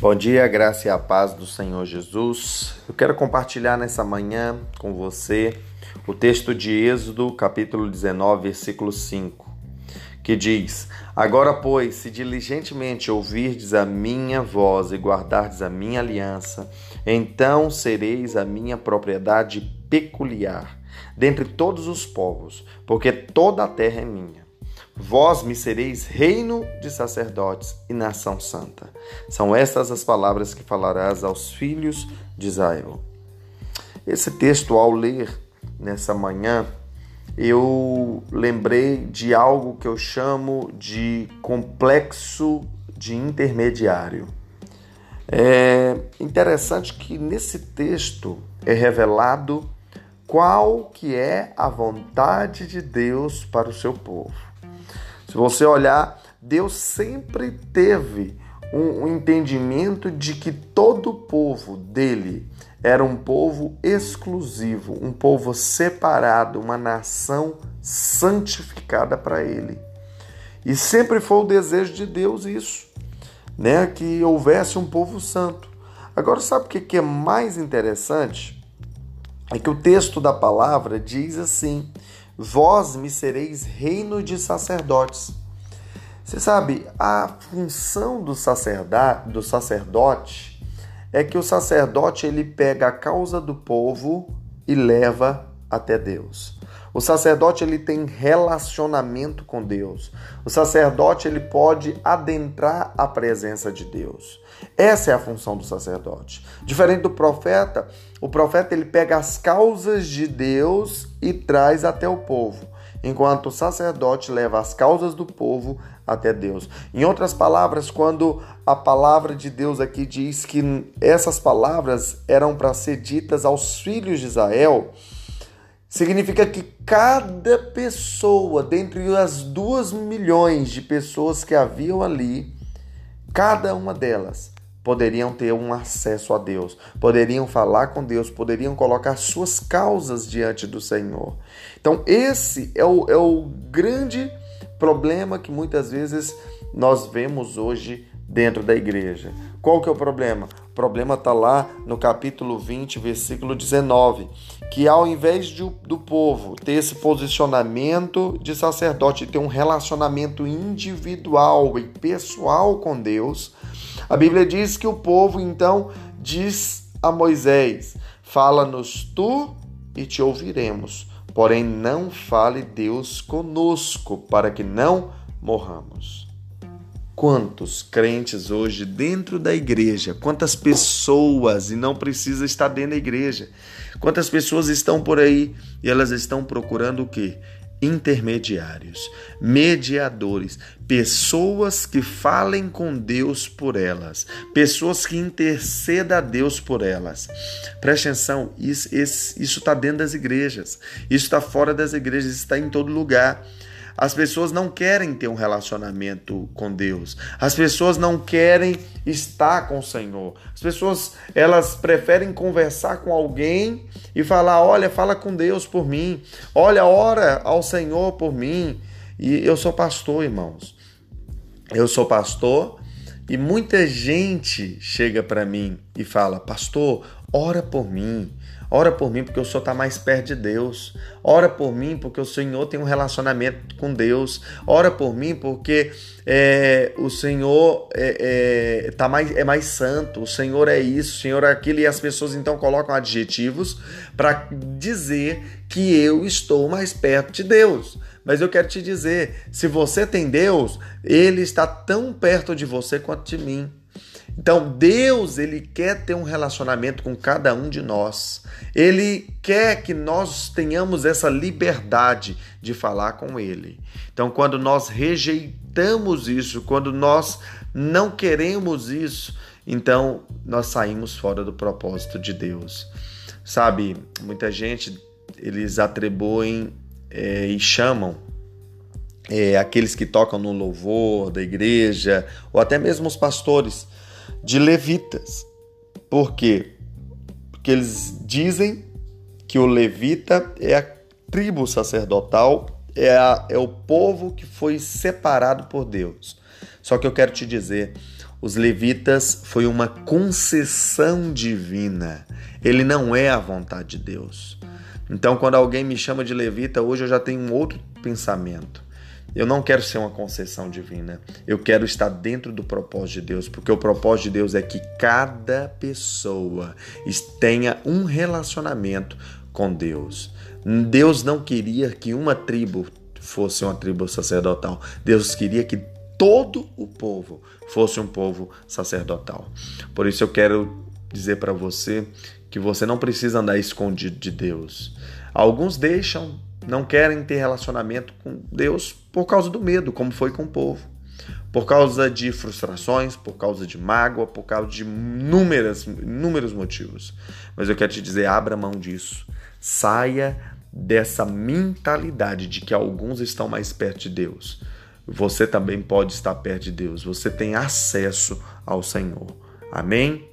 Bom dia, graça e a paz do Senhor Jesus. Eu quero compartilhar nessa manhã com você o texto de Êxodo, capítulo 19, versículo 5, que diz: Agora, pois, se diligentemente ouvirdes a minha voz e guardardes a minha aliança, então sereis a minha propriedade peculiar dentre todos os povos, porque toda a terra é minha. Vós me sereis reino de sacerdotes e nação santa. São estas as palavras que falarás aos filhos de Israel. Esse texto, ao ler nessa manhã, eu lembrei de algo que eu chamo de complexo de intermediário. É interessante que nesse texto é revelado qual que é a vontade de Deus para o seu povo. Se você olhar, Deus sempre teve um, um entendimento de que todo o povo dele era um povo exclusivo, um povo separado, uma nação santificada para ele. E sempre foi o desejo de Deus isso, né, que houvesse um povo santo. Agora sabe o que é mais interessante? É que o texto da palavra diz assim: Vós me sereis reino de sacerdotes. Você sabe, a função do sacerdote, do sacerdote é que o sacerdote ele pega a causa do povo e leva até Deus. O sacerdote ele tem relacionamento com Deus. O sacerdote ele pode adentrar a presença de Deus. Essa é a função do sacerdote. Diferente do profeta, o profeta ele pega as causas de Deus e traz até o povo, enquanto o sacerdote leva as causas do povo até Deus. Em outras palavras, quando a palavra de Deus aqui diz que essas palavras eram para ser ditas aos filhos de Israel, significa que cada pessoa, dentre as duas milhões de pessoas que haviam ali, cada uma delas poderiam ter um acesso a Deus, poderiam falar com Deus, poderiam colocar suas causas diante do Senhor. Então, esse é o, é o grande problema que muitas vezes nós vemos hoje dentro da igreja. Qual que é o problema? O problema está lá no capítulo 20, versículo 19, que ao invés de, do povo ter esse posicionamento de sacerdote, ter um relacionamento individual e pessoal com Deus, a Bíblia diz que o povo então diz a Moisés: Fala-nos tu e te ouviremos, porém não fale Deus conosco, para que não morramos. Quantos crentes hoje dentro da igreja, quantas pessoas, e não precisa estar dentro da igreja, quantas pessoas estão por aí e elas estão procurando o quê? intermediários, mediadores, pessoas que falem com Deus por elas, pessoas que intercedam a Deus por elas. Preste atenção, isso está dentro das igrejas, isso está fora das igrejas, está em todo lugar. As pessoas não querem ter um relacionamento com Deus. As pessoas não querem estar com o Senhor. As pessoas, elas preferem conversar com alguém e falar: "Olha, fala com Deus por mim. Olha, ora ao Senhor por mim". E eu sou pastor, irmãos. Eu sou pastor e muita gente chega para mim e fala: "Pastor, ora por mim". Ora por mim porque o Senhor está mais perto de Deus. Ora por mim porque o Senhor tem um relacionamento com Deus. Ora por mim porque é, o Senhor é, é, tá mais, é mais santo. O Senhor é isso, o Senhor é aquilo. E as pessoas então colocam adjetivos para dizer que eu estou mais perto de Deus. Mas eu quero te dizer: se você tem Deus, Ele está tão perto de você quanto de mim. Então Deus, ele quer ter um relacionamento com cada um de nós. Ele quer que nós tenhamos essa liberdade de falar com ele. Então quando nós rejeitamos isso, quando nós não queremos isso, então nós saímos fora do propósito de Deus. Sabe, muita gente eles atribuem é, e chamam é, aqueles que tocam no louvor da igreja, ou até mesmo os pastores, de levitas. Por quê? Porque eles dizem que o levita é a tribo sacerdotal, é, a, é o povo que foi separado por Deus. Só que eu quero te dizer, Os levitas foi uma concessão divina. Ele não é a vontade de Deus. Então, quando alguém me chama de levita, hoje eu já tenho um outro pensamento. Eu não quero ser uma concessão divina. Eu quero estar dentro do propósito de Deus, porque o propósito de Deus é que cada pessoa tenha um relacionamento com Deus. Deus não queria que uma tribo fosse uma tribo sacerdotal. Deus queria que todo o povo fosse um povo sacerdotal. Por isso eu quero dizer para você que você não precisa andar escondido de Deus. Alguns deixam, não querem ter relacionamento com Deus por causa do medo, como foi com o povo. Por causa de frustrações, por causa de mágoa, por causa de inúmeras, inúmeros motivos. Mas eu quero te dizer, abra mão disso. Saia dessa mentalidade de que alguns estão mais perto de Deus. Você também pode estar perto de Deus. Você tem acesso ao Senhor. Amém?